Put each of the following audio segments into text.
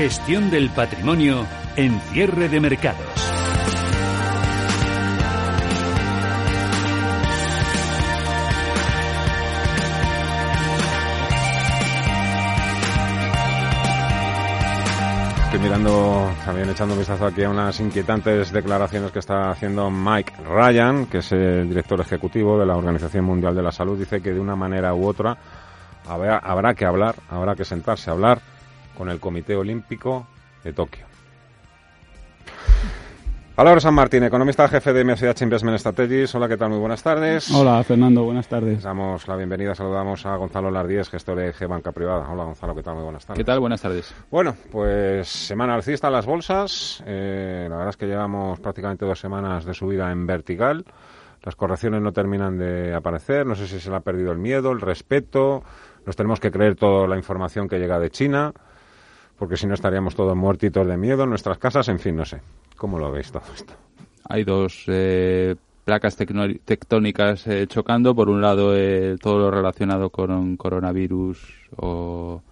Gestión del patrimonio en cierre de mercados. Estoy mirando, también echando un vistazo aquí a unas inquietantes declaraciones que está haciendo Mike Ryan, que es el director ejecutivo de la Organización Mundial de la Salud. Dice que de una manera u otra habrá, que hablar, habrá que sentarse a hablar con el Comité Olímpico de Tokio. Álvaro San Martín, economista jefe de MSH Investment Strategies. Hola, ¿qué tal? Muy buenas tardes. Hola, Fernando, buenas tardes. Damos la bienvenida, saludamos a Gonzalo Lardíez, gestor de G Banca Privada. Hola, Gonzalo, ¿qué tal? Muy buenas tardes. ¿Qué tal? Buenas tardes. Bueno, pues semana alcista en las bolsas. Eh, la verdad es que llevamos prácticamente dos semanas de subida en vertical. Las correcciones no terminan de aparecer. No sé si se le ha perdido el miedo, el respeto. Nos tenemos que creer toda la información que llega de China porque si no estaríamos todos muertitos de miedo en nuestras casas, en fin, no sé. ¿Cómo lo veis todo esto? Hay dos eh, placas tectónicas eh, chocando. Por un lado, eh, todo lo relacionado con coronavirus o,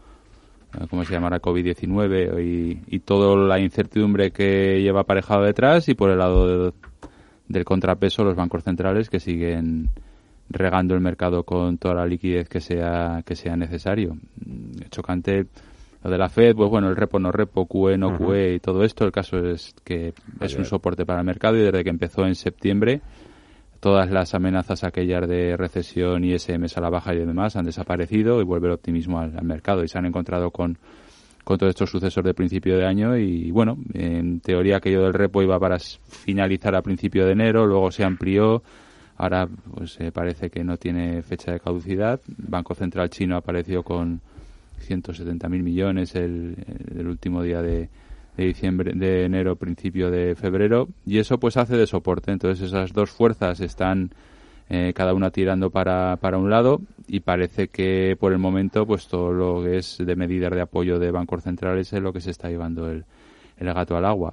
¿cómo se llamará? COVID-19 y, y toda la incertidumbre que lleva aparejado detrás. Y por el lado del contrapeso, los bancos centrales que siguen regando el mercado con toda la liquidez que sea, que sea necesario. Chocante lo de la Fed, pues bueno, el repo no repo, QE no QE y todo esto, el caso es que es un soporte para el mercado y desde que empezó en septiembre todas las amenazas aquellas de recesión y SMS a la baja y demás han desaparecido y vuelve el optimismo al, mercado y se han encontrado con, con todos estos sucesos de principio de año y bueno, en teoría aquello del repo iba para finalizar a principio de enero, luego se amplió, ahora pues eh, parece que no tiene fecha de caducidad, Banco Central Chino apareció con 170.000 millones el, último día de, diciembre, de enero, principio de febrero, y eso pues hace de soporte. Entonces esas dos fuerzas están eh, cada una tirando para, para un lado y parece que por el momento pues todo lo que es de medidas de apoyo de bancos centrales es lo que se está llevando el, el gato al agua.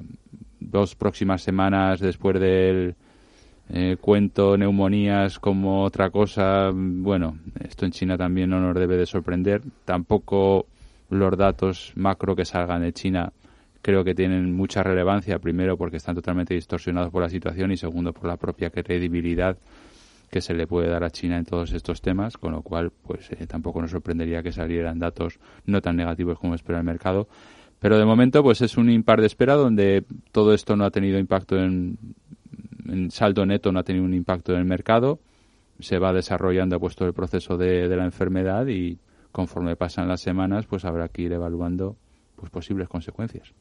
Dos próximas semanas después del eh, cuento neumonías como otra cosa, bueno, esto en China también no nos debe de sorprender. Tampoco los datos macro que salgan de China creo que tienen mucha relevancia, primero porque están totalmente distorsionados por la situación y segundo por la propia credibilidad que se le puede dar a China en todos estos temas, con lo cual pues eh, tampoco nos sorprendería que salieran datos no tan negativos como espera el mercado. Pero de momento pues es un impar de espera donde todo esto no ha tenido impacto en en saldo neto no ha tenido un impacto en el mercado, se va desarrollando pues todo el proceso de, de la enfermedad y conforme pasan las semanas pues habrá que ir evaluando pues posibles consecuencias.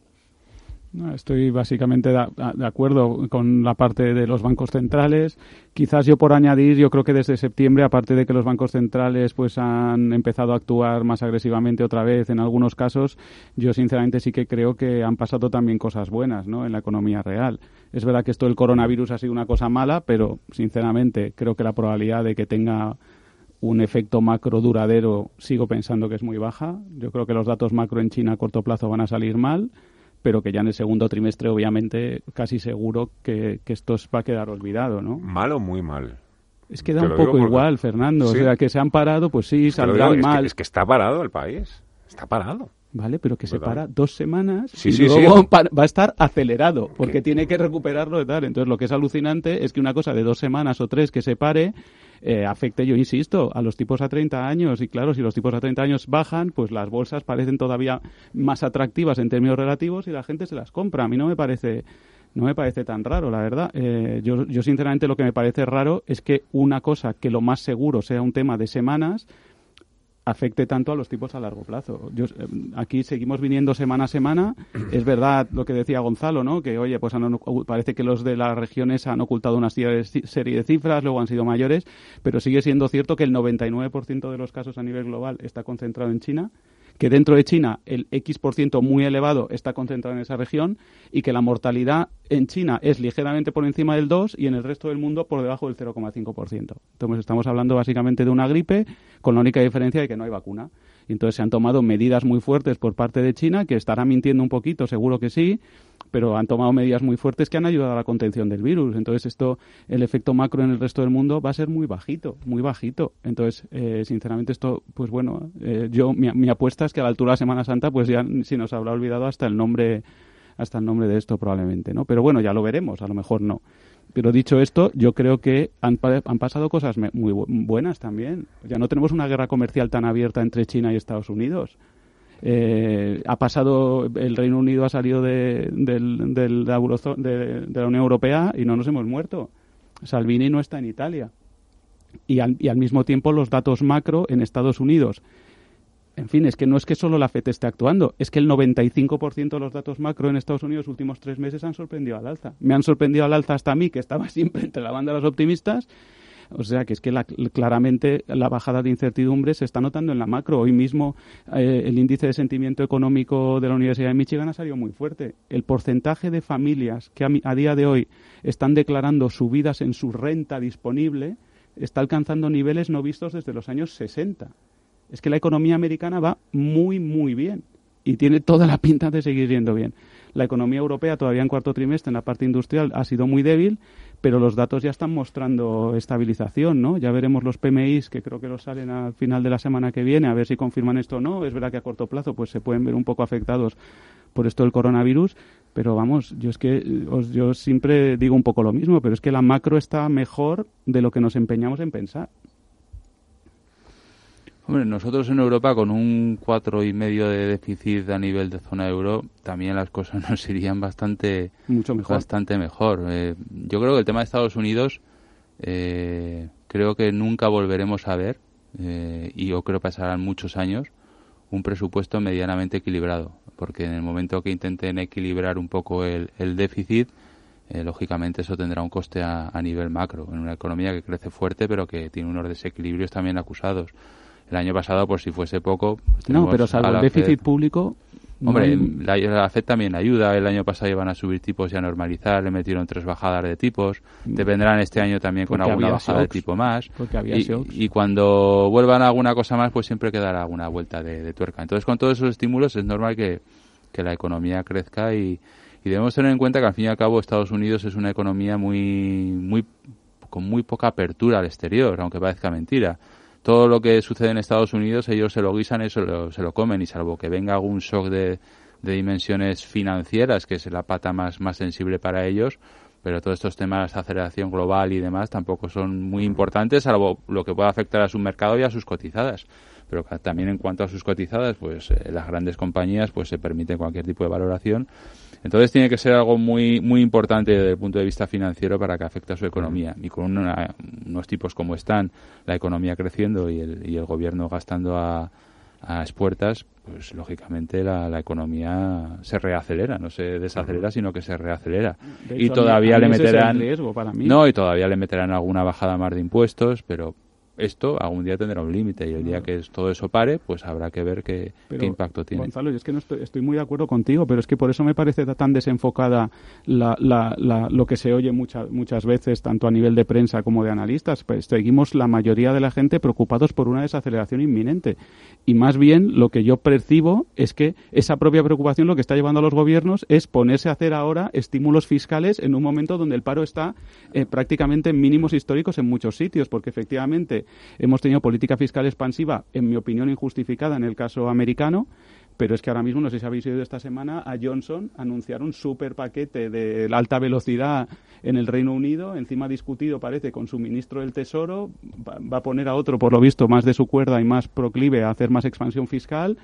Estoy básicamente de, acuerdo con la parte de los bancos centrales. Quizás yo por añadir, yo creo que desde septiembre, aparte de que los bancos centrales pues han empezado a actuar más agresivamente otra vez en algunos casos, yo sinceramente sí que creo que han pasado también cosas buenas ¿no? en la economía real. Es verdad que esto del coronavirus ha sido una cosa mala, pero sinceramente creo que la probabilidad de que tenga un efecto macro duradero sigo pensando que es muy baja. Yo creo que los datos macro en China a corto plazo van a salir mal pero que ya en el segundo trimestre, obviamente, casi seguro que, esto va a quedar olvidado, ¿no? Mal o muy mal. Es que da un poco igual, Fernando. O sea, que se han parado, pues sí, saldrán mal. Es que, está parado el país. Está parado. Vale, pero que se para dos semanas y luego va a estar acelerado porque tiene que recuperarlo y tal. Entonces, lo que es alucinante es que una cosa de dos semanas o tres que se pare eh, afecte, yo insisto, a los tipos a 30 años. Y claro, si los tipos a 30 años bajan, pues las bolsas parecen todavía más atractivas en términos relativos y la gente se las compra. A mí no me parece no me parece tan raro, la verdad. Eh, yo, yo, sinceramente, lo que me parece raro es que una cosa que lo más seguro sea un tema de semanas, afecte tanto a los tipos a largo plazo. Yo, eh, aquí seguimos viniendo semana a semana. Es verdad lo que decía Gonzalo, ¿no? Que, oye, pues parece que los de las regiones han ocultado una serie de cifras, luego han sido mayores, pero sigue siendo cierto que el 99% de los casos a nivel global está concentrado en China que dentro de China el X por ciento muy elevado está concentrado en esa región y que la mortalidad en China es ligeramente por encima del 2 y en el resto del mundo por debajo del 0,5%. Entonces estamos hablando básicamente de una gripe con la única diferencia de que no hay vacuna. Entonces se han tomado medidas muy fuertes por parte de China, que estará mintiendo un poquito, seguro que sí, pero han tomado medidas muy fuertes que han ayudado a la contención del virus. Entonces, esto, el efecto macro en el resto del mundo va a ser muy bajito, muy bajito. Entonces, eh, sinceramente, esto, pues bueno, eh, yo, mi, apuesta es que a la altura de la Semana Santa, pues ya se nos habrá olvidado hasta el nombre, hasta el nombre de esto probablemente, ¿no? Pero bueno, ya lo veremos, a lo mejor no. Pero dicho esto, yo creo que han, pasado cosas muy buenas también. Ya no tenemos una guerra comercial tan abierta entre China y Estados Unidos. Eh, ha pasado, el Reino Unido ha salido de, de, la Unión Europea y no nos hemos muerto. Salvini no está en Italia. Y al, y al mismo tiempo los datos macro en Estados Unidos en fin, es que no es que solo la FED esté actuando, es que el 95% de los datos macro en Estados Unidos los últimos tres meses han sorprendido al alza. Me han sorprendido al alza hasta mí, que estaba siempre entre la banda de los optimistas. O sea que es que claramente la bajada de incertidumbre se está notando en la macro. Hoy mismo eh, el índice de sentimiento económico de la Universidad de Michigan ha salido muy fuerte. El porcentaje de familias que a, a día de hoy están declarando subidas en su renta disponible está alcanzando niveles no vistos desde los años 60 es que la economía americana va muy, muy bien y tiene toda la pinta de seguir yendo bien. La economía europea todavía en cuarto trimestre en la parte industrial ha sido muy débil, pero los datos ya están mostrando estabilización, ¿no? Ya veremos los PMIs que creo que los salen al final de la semana que viene, a ver si confirman esto o no. Es verdad que a corto plazo pues se pueden ver un poco afectados por esto del coronavirus, pero vamos, yo es que yo siempre digo un poco lo mismo, pero es que la macro está mejor de lo que nos empeñamos en pensar. Hombre, nosotros en Europa con un cuatro y medio de déficit a nivel de zona euro, también las cosas nos irían bastante Mucho mejor. Bastante mejor. Eh, yo creo que el tema de Estados Unidos eh, creo que nunca volveremos a ver eh, y yo creo que pasarán muchos años un presupuesto medianamente equilibrado, porque en el momento que intenten equilibrar un poco el, déficit, lógicamente eso tendrá un coste a, a nivel macro en una economía que crece fuerte pero que tiene unos desequilibrios también acusados el año pasado, por si fuese poco. Pues no, pero salvo el déficit público. Hombre, la, FED también ayuda. El año pasado iban a subir tipos y a normalizar. Le metieron tres bajadas de tipos. Mm. Vendrán este año también con alguna bajada de tipo más. Porque había y, y, cuando vuelvan a alguna cosa más, pues siempre quedará alguna vuelta de, tuerca. Entonces, con todos esos estímulos es normal que, que la economía crezca y, y, debemos tener en cuenta que al fin y al cabo Estados Unidos es una economía muy, muy, con muy poca apertura al exterior, aunque parezca mentira todo lo que sucede en Estados Unidos ellos se lo guisan y se lo, se lo comen. Y salvo que venga algún shock de, dimensiones financieras que es la pata más, más sensible para ellos pero todos estos temas de aceleración global y demás tampoco son muy importantes salvo lo que pueda afectar a su mercado y a sus cotizadas pero también en cuanto a sus cotizadas pues eh, las grandes compañías pues se permiten cualquier tipo de valoración. Entonces tiene que ser algo muy muy importante desde el punto de vista financiero para que afecte a su economía. Y con unos tipos como están, la economía creciendo y el, y el gobierno gastando a, a expuertas, pues lógicamente la, la, economía se reacelera, no se desacelera, sino que se reacelera. y todavía le meterán no y todavía le meterán alguna bajada más de impuestos, pero esto algún día tendrá un límite y el día que todo eso pare, pues habrá que ver qué, impacto tiene. Gonzalo, yo es que no estoy, muy de acuerdo contigo, pero es que por eso me parece tan desenfocada la, la, lo que se oye muchas muchas veces, tanto a nivel de prensa como de analistas. Pues seguimos la mayoría de la gente preocupados por una desaceleración inminente. Y más bien lo que yo percibo es que esa propia preocupación lo que está llevando a los gobiernos es ponerse a hacer ahora estímulos fiscales en un momento donde el paro está eh, prácticamente en mínimos históricos en muchos sitios, porque efectivamente hemos tenido política fiscal expansiva, en mi opinión injustificada en el caso americano, pero es que ahora mismo, no sé si habéis oído esta semana, a Johnson anunciar un super paquete de la alta velocidad en el Reino Unido, encima discutido, parece, con su ministro del Tesoro, va, a poner a otro, por lo visto, más de su cuerda y más proclive a hacer más expansión fiscal.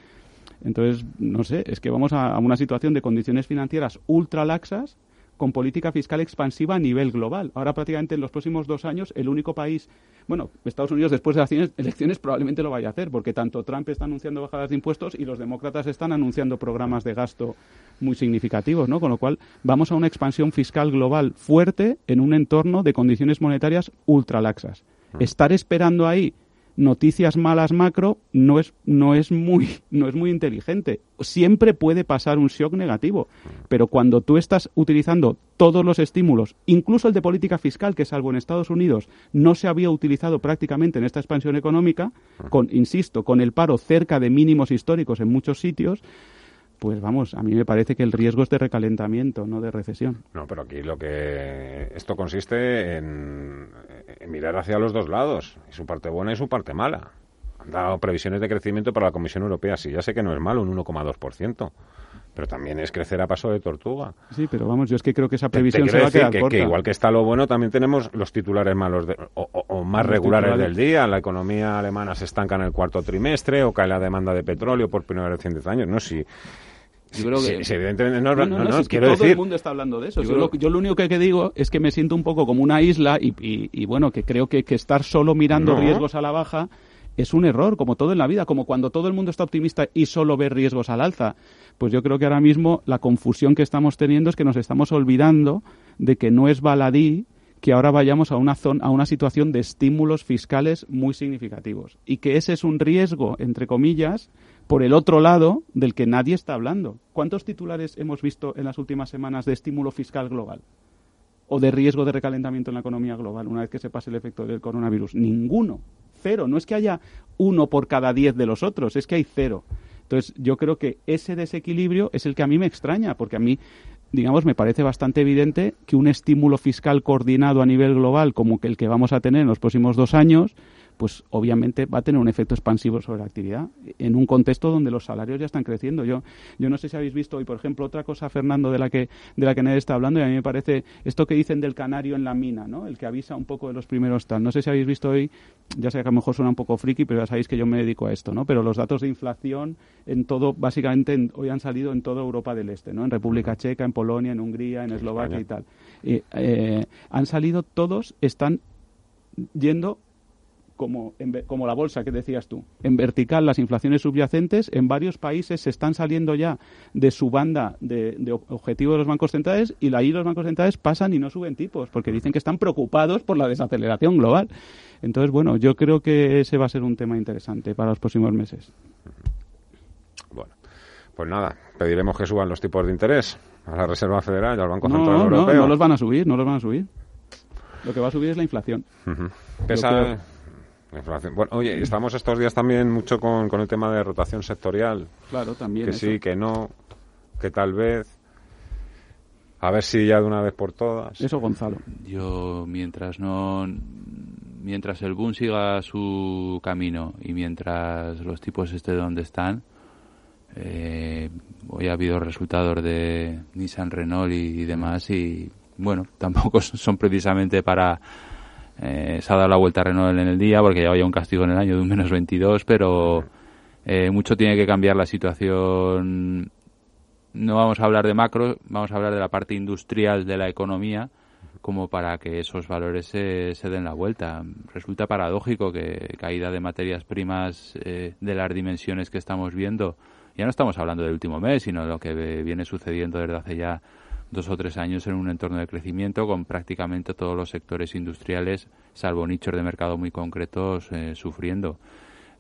Entonces, no sé, es que vamos a, a una situación de condiciones financieras ultra laxas con política fiscal expansiva a nivel global. Ahora prácticamente en los próximos dos años el único país, bueno, Estados Unidos después de las elecciones probablemente lo vaya a hacer, porque tanto Trump está anunciando bajadas de impuestos y los demócratas están anunciando programas de gasto muy significativos, ¿no? Con lo cual vamos a una expansión fiscal global fuerte en un entorno de condiciones monetarias ultra laxas. Mm. Estar esperando ahí noticias malas macro no es, no es, muy, no es muy inteligente. Siempre puede pasar un shock negativo, pero cuando tú estás utilizando todos los estímulos, incluso el de política fiscal, que salvo en Estados Unidos no se había utilizado prácticamente en esta expansión económica, con, insisto, con el paro cerca de mínimos históricos en muchos sitios, pues vamos, a mí me parece que el riesgo es de recalentamiento, no de recesión. No, pero aquí lo que esto consiste en, mirar hacia los dos lados, y su parte buena y su parte mala. Han dado previsiones de crecimiento para la Comisión Europea, sí, ya sé que no es malo, un 1,2%. Pero también es crecer a paso de tortuga. Sí, pero vamos, yo es que creo que esa previsión se va a quedar que, corta. que igual que está lo bueno, también tenemos los titulares malos o, más regulares del día. La economía alemana se estanca en el cuarto trimestre o cae la demanda de petróleo por primera vez en 10 años. No, si yo creo que... evidentemente no, no, que todo el mundo está hablando de eso. Yo, lo, único que, digo es que me siento un poco como una isla y, bueno, que creo que, que estar solo mirando riesgos a la baja es un error, como todo en la vida, como cuando todo el mundo está optimista y solo ve riesgos al alza. Pues yo creo que ahora mismo la confusión que estamos teniendo es que nos estamos olvidando de que no es baladí que ahora vayamos a una, zona, a una situación de estímulos fiscales muy significativos y que ese es un riesgo, entre comillas, por el otro lado del que nadie está hablando. ¿Cuántos titulares hemos visto en las últimas semanas de estímulo fiscal global? ¿O de riesgo de recalentamiento en la economía global una vez que se pase el efecto del coronavirus? Ninguno. Cero. No es que haya uno por cada diez de los otros, es que hay cero. Entonces, yo creo que ese desequilibrio es el que a mí me extraña, porque a mí, digamos, me parece bastante evidente que un estímulo fiscal coordinado a nivel global, como el que vamos a tener en los próximos dos años, pues obviamente va a tener un efecto expansivo sobre la actividad en un contexto donde los salarios ya están creciendo. Yo, yo no sé si habéis visto hoy, por ejemplo, otra cosa, Fernando, de la que de la que nadie está hablando y a mí me parece esto que dicen del canario en la mina, ¿no? El que avisa un poco de los primeros tal. No sé si habéis visto hoy, ya sé que a lo mejor suena un poco friki, pero ya sabéis que yo me dedico a esto, ¿no? Pero los datos de inflación en todo, básicamente hoy han salido en toda Europa del Este, ¿no? En República Checa, en Polonia, en Hungría, en Eslovaquia y tal. Eh, han salido todos, están yendo como, como la bolsa que decías tú. En vertical, las inflaciones subyacentes en varios países se están saliendo ya de su banda de, objetivo de los bancos centrales y ahí los bancos centrales pasan y no suben tipos porque dicen que están preocupados por la desaceleración global. Entonces, bueno, yo creo que ese va a ser un tema interesante para los próximos meses. Bueno, pues nada, pediremos que suban los tipos de interés a la Reserva Federal y al Banco Central Europeo. No, no los van a subir, no los van a subir. Lo que va a subir es la inflación. Pesa, bueno, oye, estamos estos días también mucho con, con el tema de rotación sectorial. Claro, también. Que sí, que no, que tal vez. A ver si ya de una vez por todas. Eso, Gonzalo. Yo, mientras no. Mientras el boom siga su camino y mientras los tipos estén donde están, eh, hoy ha habido resultados de Nissan, Renault y demás y, bueno, tampoco son precisamente para eh, se ha dado la vuelta a Renault en el día porque ya había un castigo en el año de un menos 22, pero eh, mucho tiene que cambiar la situación. No vamos a hablar de macro, vamos a hablar de la parte industrial de la economía como para que esos valores se, se den la vuelta. Resulta paradójico que caída de materias primas eh, de las dimensiones que estamos viendo, ya no estamos hablando del último mes, sino de lo que viene sucediendo desde hace ya dos o tres años en un entorno de crecimiento con prácticamente todos los sectores industriales, salvo nichos de mercado muy concretos, eh, sufriendo.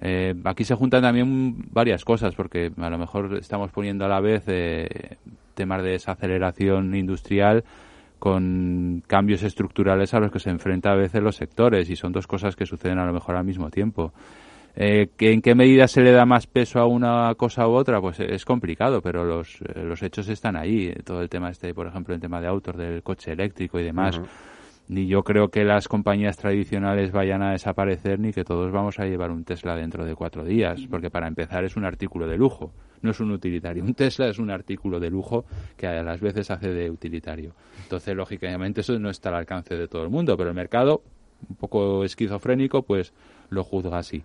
Eh, aquí se juntan también varias cosas, porque a lo mejor estamos poniendo a la vez eh, temas de desaceleración industrial con cambios estructurales a los que se enfrentan a veces los sectores y son dos cosas que suceden a lo mejor al mismo tiempo. Eh, ¿En qué medida se le da más peso a una cosa u otra? Pues es complicado, pero los, eh, los hechos están ahí. Todo el tema este, por ejemplo, el tema de autos, del coche eléctrico y demás. Ni yo creo que las compañías tradicionales vayan a desaparecer ni que todos vamos a llevar un Tesla dentro de cuatro días, porque para empezar es un artículo de lujo, no es un utilitario. Un Tesla es un artículo de lujo que a las veces hace de utilitario. Entonces, lógicamente, eso no está al alcance de todo el mundo, pero el mercado, un poco esquizofrénico, pues lo juzga así.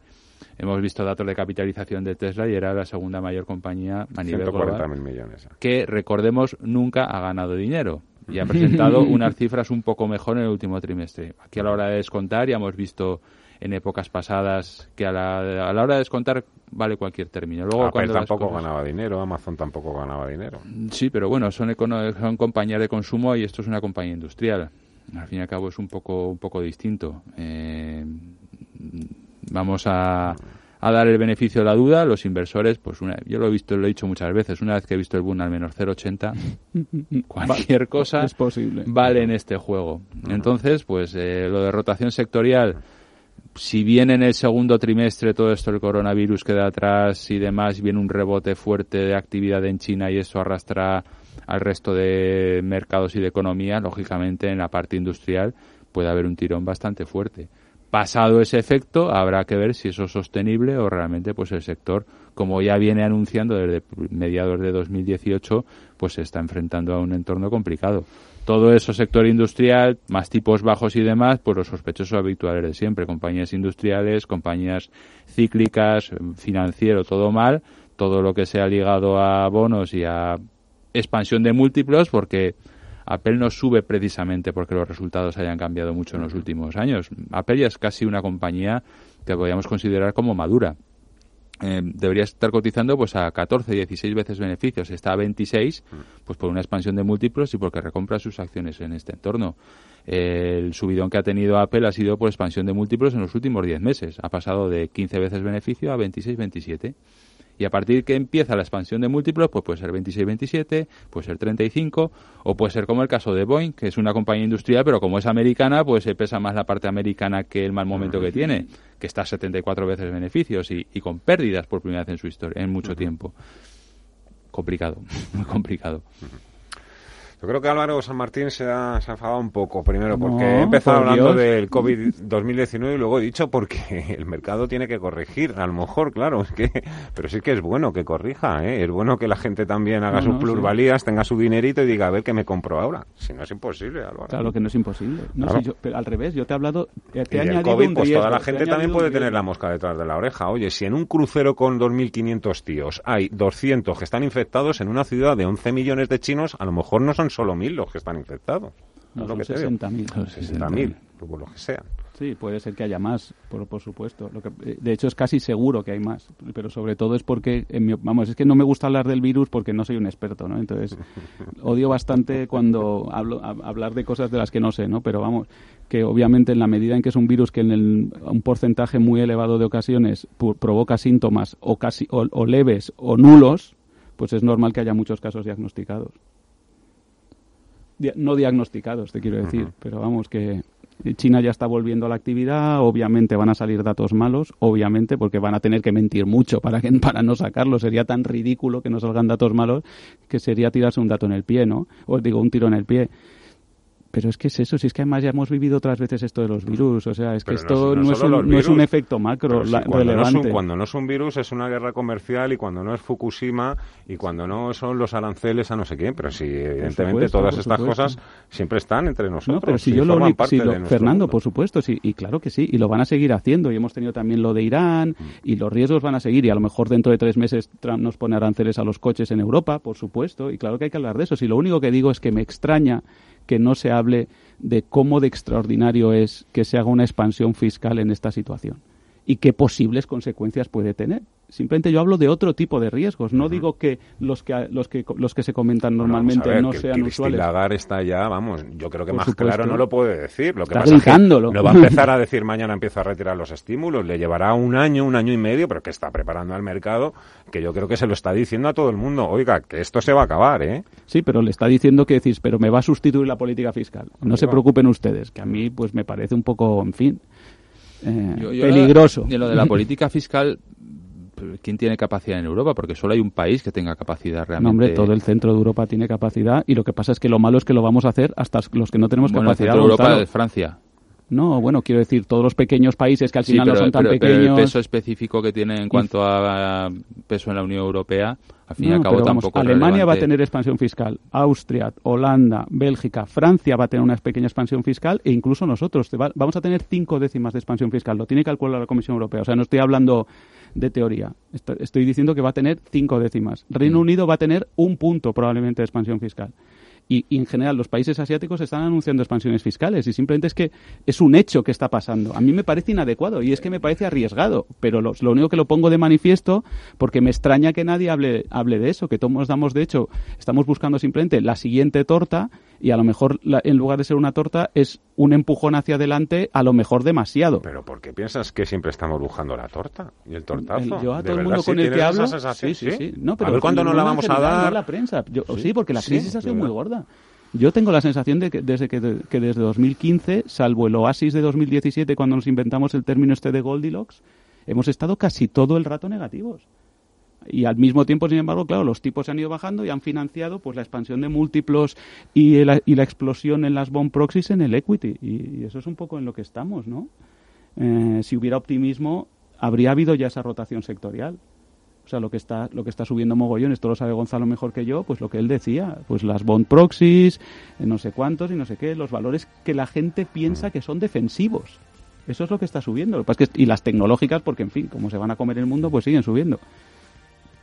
Hemos visto datos de capitalización de Tesla y era la segunda mayor compañía a nivel global. millones. Que, recordemos, nunca ha ganado dinero y ha presentado unas cifras un poco mejor en el último trimestre. Aquí a la hora de descontar ya hemos visto en épocas pasadas que a la, a la hora de descontar vale cualquier término. Luego, Apple tampoco ganaba dinero, Amazon tampoco ganaba dinero. Sí, pero bueno, son, son compañías de consumo y esto es una compañía industrial. Al fin y al cabo es un poco, un poco distinto. Eh, vamos a, a dar el beneficio de la duda. Los inversores, pues una, yo lo he visto, lo he dicho muchas veces, una vez que he visto el boom al menos 0,80, cualquier cosa es posible. vale en este juego. Entonces, pues eh, lo de rotación sectorial, si bien en el segundo trimestre todo esto el coronavirus queda atrás y demás, viene un rebote fuerte de actividad en China y eso arrastra al resto de mercados y de economía, lógicamente en la parte industrial puede haber un tirón bastante fuerte. Pasado ese efecto, habrá que ver si eso es sostenible o realmente pues el sector, como ya viene anunciando desde mediados de 2018, pues se está enfrentando a un entorno complicado. Todo eso sector industrial, más tipos bajos y demás, pues los sospechosos habituales de siempre, compañías industriales, compañías cíclicas, financiero, todo mal, todo lo que sea ligado a bonos y a expansión de múltiplos, porque Apple no sube precisamente porque los resultados hayan cambiado mucho en los últimos años. Apple ya es casi una compañía que podríamos considerar como madura. Eh, debería estar cotizando pues a 14, 16 veces beneficios. Está a 26 pues por una expansión de múltiplos y porque recompra sus acciones en este entorno. el subidón que ha tenido Apple ha sido por expansión de múltiplos en los últimos 10 meses. Ha pasado de 15 veces beneficio a 26, 27. Y a partir que empieza la expansión de múltiplos, pues puede ser 26-27, puede ser 35, o puede ser como el caso de Boeing, que es una compañía industrial, pero como es americana, pues se pesa más la parte americana que el mal momento que tiene, que está a 74 veces beneficios y, y con pérdidas por primera vez en su historia, en mucho tiempo. Complicado, muy complicado. Yo creo que Álvaro San Martín se ha, se ha enfadado un poco, primero porque he empezado hablando del COVID-2019 y luego he dicho porque el mercado tiene que corregir, a lo mejor, claro, es que, pero sí que es bueno que corrija, ¿eh? es bueno que la gente también haga sus plusvalías, tenga su dinerito y diga, a ver qué me compro ahora. Si no es imposible, Álvaro. Claro que no es imposible. No, yo, pero al revés, yo te he hablado, te he y el COVID, pues toda la gente también puede tener la mosca detrás de la oreja. Oye, si en un crucero con 2.500 tíos hay 200 que están infectados en una ciudad de 11 millones de chinos, a lo mejor no son solo mil los que están infectados. No, son 60.000. 60.000, por lo que sean. Sí, puede ser que haya más, por, por supuesto. Lo que, eh, de hecho, es casi seguro que hay más, pero sobre todo es porque, vamos, es que no me gusta hablar del virus porque no soy un experto, ¿no? Entonces, odio bastante cuando hablo hablar de cosas de las que no sé, ¿no? Pero vamos, que obviamente en la medida en que es un virus que en el, un porcentaje muy elevado de ocasiones provoca síntomas o casi o leves o nulos, pues es normal que haya muchos casos diagnosticados no diagnosticados, te quiero decir, pero vamos que China ya está volviendo a la actividad, obviamente van a salir datos malos, obviamente, porque van a tener que mentir mucho para, que, para no sacarlo. Sería tan ridículo que no salgan datos malos que sería tirarse un dato en el pie, ¿no? O digo, un tiro en el pie. Pero es que es eso, si es que además ya hemos vivido otras veces esto de los virus, o sea, es que esto no, es un, efecto macro relevante. cuando no es un virus es una guerra comercial y cuando no es Fukushima y cuando no son los aranceles a no sé quién, pero sí, evidentemente todas estas cosas siempre están entre nosotros. No, pero si yo lo, Fernando, por supuesto, sí, y claro que sí, y lo van a seguir haciendo, y hemos tenido también lo de Irán, mm. y los riesgos van a seguir, y a lo mejor dentro de tres meses Trump nos pone aranceles a los coches en Europa, por supuesto, y claro que hay que hablar de eso. Si lo único que digo es que me extraña que no se hable de cómo de extraordinario es que se haga una expansión fiscal en esta situación y qué posibles consecuencias puede tener. Simplemente yo hablo de otro tipo de riesgos. No digo que los que los que los que se comentan normalmente no sean usuales. Lagarde está ya, vamos, yo creo que más claro no lo puede decir. Lo que pasa es que no va a empezar a decir mañana empieza a retirar los estímulos. Le llevará un año, un año y medio, pero que está preparando al mercado, que yo creo que se lo está diciendo a todo el mundo. Oiga, que esto se va a acabar, ¿eh? Sí, pero le está diciendo que decís, pero me va a sustituir la política fiscal. No se preocupen ustedes, que a mí pues me parece un poco, en fin. Eh, peligroso. Y lo de la política fiscal, ¿quién tiene capacidad en Europa? Porque solo hay un país que tenga capacidad realmente. No, hombre, todo el centro de Europa tiene capacidad y lo que pasa es que lo malo es que lo vamos a hacer hasta los que no tenemos capacidad. El centro de Europa es Francia. No, bueno, quiero decir, todos los pequeños países que al final no son tan pequeños. Pero el peso específico que tiene en cuanto a peso en la Unión Europea, al fin y al cabo tampoco. Alemania va a tener expansión fiscal, Austria, Holanda, Bélgica, Francia va a tener una pequeña expansión fiscal e incluso nosotros vamos a tener cinco décimas de expansión fiscal. Lo tiene que calcular la Comisión Europea. O sea, no estoy hablando de teoría. Estoy diciendo que va a tener cinco décimas. Reino mm. Unido va a tener un punto probablemente de expansión fiscal. Y, en general los países asiáticos están anunciando expansiones fiscales y simplemente es que es un hecho que está pasando. A mí me parece inadecuado y es que me parece arriesgado, pero lo, único que lo pongo de manifiesto porque me extraña que nadie hable, hable de eso, que todos damos, de hecho, estamos buscando simplemente la siguiente torta y a lo mejor en lugar de ser una torta es un empujón hacia adelante, a lo mejor demasiado. Pero ¿por qué piensas que siempre estamos bujando la torta y el tortazo? yo a todo el mundo con el que hablo, sí, sí, sí, No, pero a ver cuándo nos la vamos a dar. la prensa. sí, porque la crisis ha sido muy gorda. Yo tengo la sensación de que desde que, que, desde 2015, salvo el oasis de 2017 cuando nos inventamos el término este de Goldilocks, hemos estado casi todo el rato negativos. Y al mismo tiempo, sin embargo, claro, los tipos se han ido bajando y han financiado pues la expansión de múltiplos y la, y la explosión en las bond proxies en el equity. Y, eso es un poco en lo que estamos, ¿no? Eh, si hubiera optimismo, habría habido ya esa rotación sectorial. O sea, lo que está lo que está subiendo mogollón, esto lo sabe Gonzalo mejor que yo, pues lo que él decía, pues las bond proxies, eh, no sé cuántos y no sé qué, los valores que la gente piensa que son defensivos. Eso es lo que está subiendo. y las tecnológicas, porque en fin, como se van a comer el mundo, pues siguen subiendo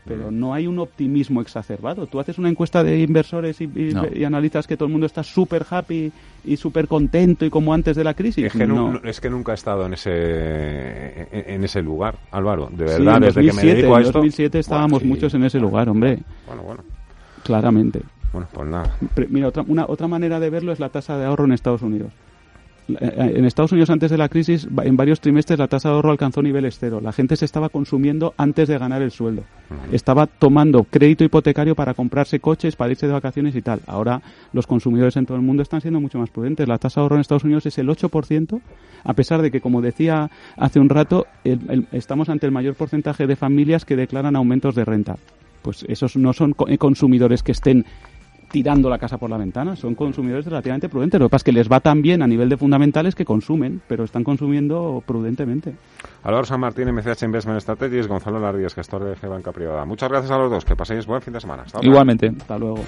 pero no hay un optimismo exacerbado. Tú haces una encuesta de inversores y, analizas que todo el mundo está súper happy y súper contento y como antes de la crisis. Es que, es que nunca he estado en ese en ese lugar, Álvaro. De verdad, desde que me dedico a esto. En 2007 estábamos muchos en ese lugar, hombre. Bueno, bueno. Claramente. Bueno, pues nada. Mira, otra, una, otra manera de verlo es la tasa de ahorro en Estados Unidos. Eh, en Estados Unidos antes de la crisis, en varios trimestres la tasa de ahorro alcanzó niveles cero. La gente se estaba consumiendo antes de ganar el sueldo. Estaba tomando crédito hipotecario para comprarse coches, para irse de vacaciones y tal. Ahora los consumidores en todo el mundo están siendo mucho más prudentes. La tasa de ahorro en Estados Unidos es el 8%, a pesar de que, como decía hace un rato, estamos ante el mayor porcentaje de familias que declaran aumentos de renta. Pues esos no son consumidores que estén tirando la casa por la ventana. Son consumidores relativamente prudentes. Lo que pasa es que les va tan bien a nivel de fundamentales que consumen, pero están consumiendo prudentemente. Álvaro San Martín, MCH Investment Strategies, Gonzalo Lardíez, gestor de G Banca Privada. Muchas gracias a los dos. Que paséis buen fin de semana. Igualmente. Hasta luego.